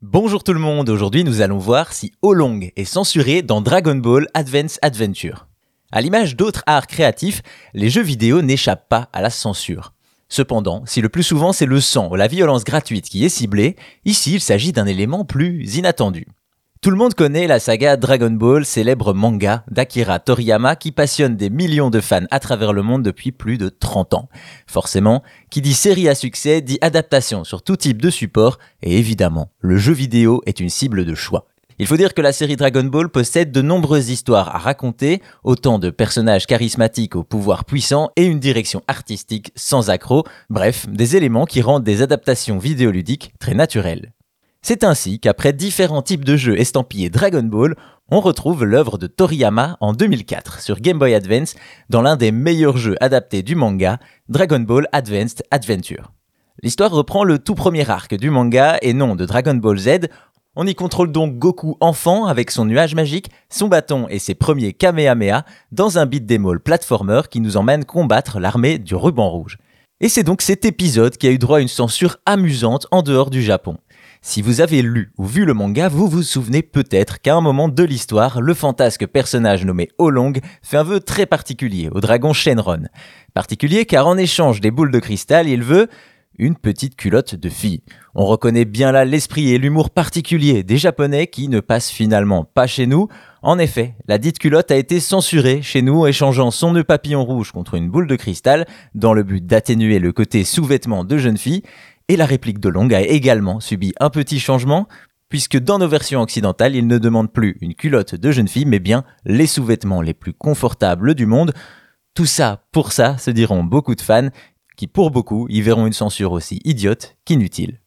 Bonjour tout le monde, aujourd'hui nous allons voir si Olong est censuré dans Dragon Ball Advance Adventure. À l'image d'autres arts créatifs, les jeux vidéo n'échappent pas à la censure. Cependant, si le plus souvent c'est le sang ou la violence gratuite qui est ciblée, ici il s'agit d'un élément plus inattendu. Tout le monde connaît la saga Dragon Ball, célèbre manga d'Akira Toriyama qui passionne des millions de fans à travers le monde depuis plus de 30 ans. Forcément, qui dit série à succès dit adaptation sur tout type de support et évidemment, le jeu vidéo est une cible de choix. Il faut dire que la série Dragon Ball possède de nombreuses histoires à raconter, autant de personnages charismatiques au pouvoir puissant et une direction artistique sans accroc, bref, des éléments qui rendent des adaptations vidéoludiques très naturelles. C'est ainsi qu'après différents types de jeux estampillés Dragon Ball, on retrouve l'œuvre de Toriyama en 2004 sur Game Boy Advance dans l'un des meilleurs jeux adaptés du manga, Dragon Ball Advanced Adventure. L'histoire reprend le tout premier arc du manga et non de Dragon Ball Z. On y contrôle donc Goku enfant avec son nuage magique, son bâton et ses premiers Kamehameha dans un beat'em all platformer qui nous emmène combattre l'armée du ruban rouge. Et c'est donc cet épisode qui a eu droit à une censure amusante en dehors du Japon. Si vous avez lu ou vu le manga, vous vous souvenez peut-être qu'à un moment de l'histoire, le fantasque personnage nommé Olong fait un vœu très particulier au dragon Shenron. Particulier car en échange des boules de cristal, il veut une petite culotte de fille. On reconnaît bien là l'esprit et l'humour particulier des Japonais qui ne passent finalement pas chez nous. En effet, la dite culotte a été censurée chez nous, échangeant son nœud papillon rouge contre une boule de cristal, dans le but d'atténuer le côté sous-vêtement de jeune fille, et la réplique de Long a également subi un petit changement, puisque dans nos versions occidentales, il ne demande plus une culotte de jeune fille, mais bien les sous-vêtements les plus confortables du monde. Tout ça, pour ça, se diront beaucoup de fans, qui pour beaucoup y verront une censure aussi idiote qu'inutile.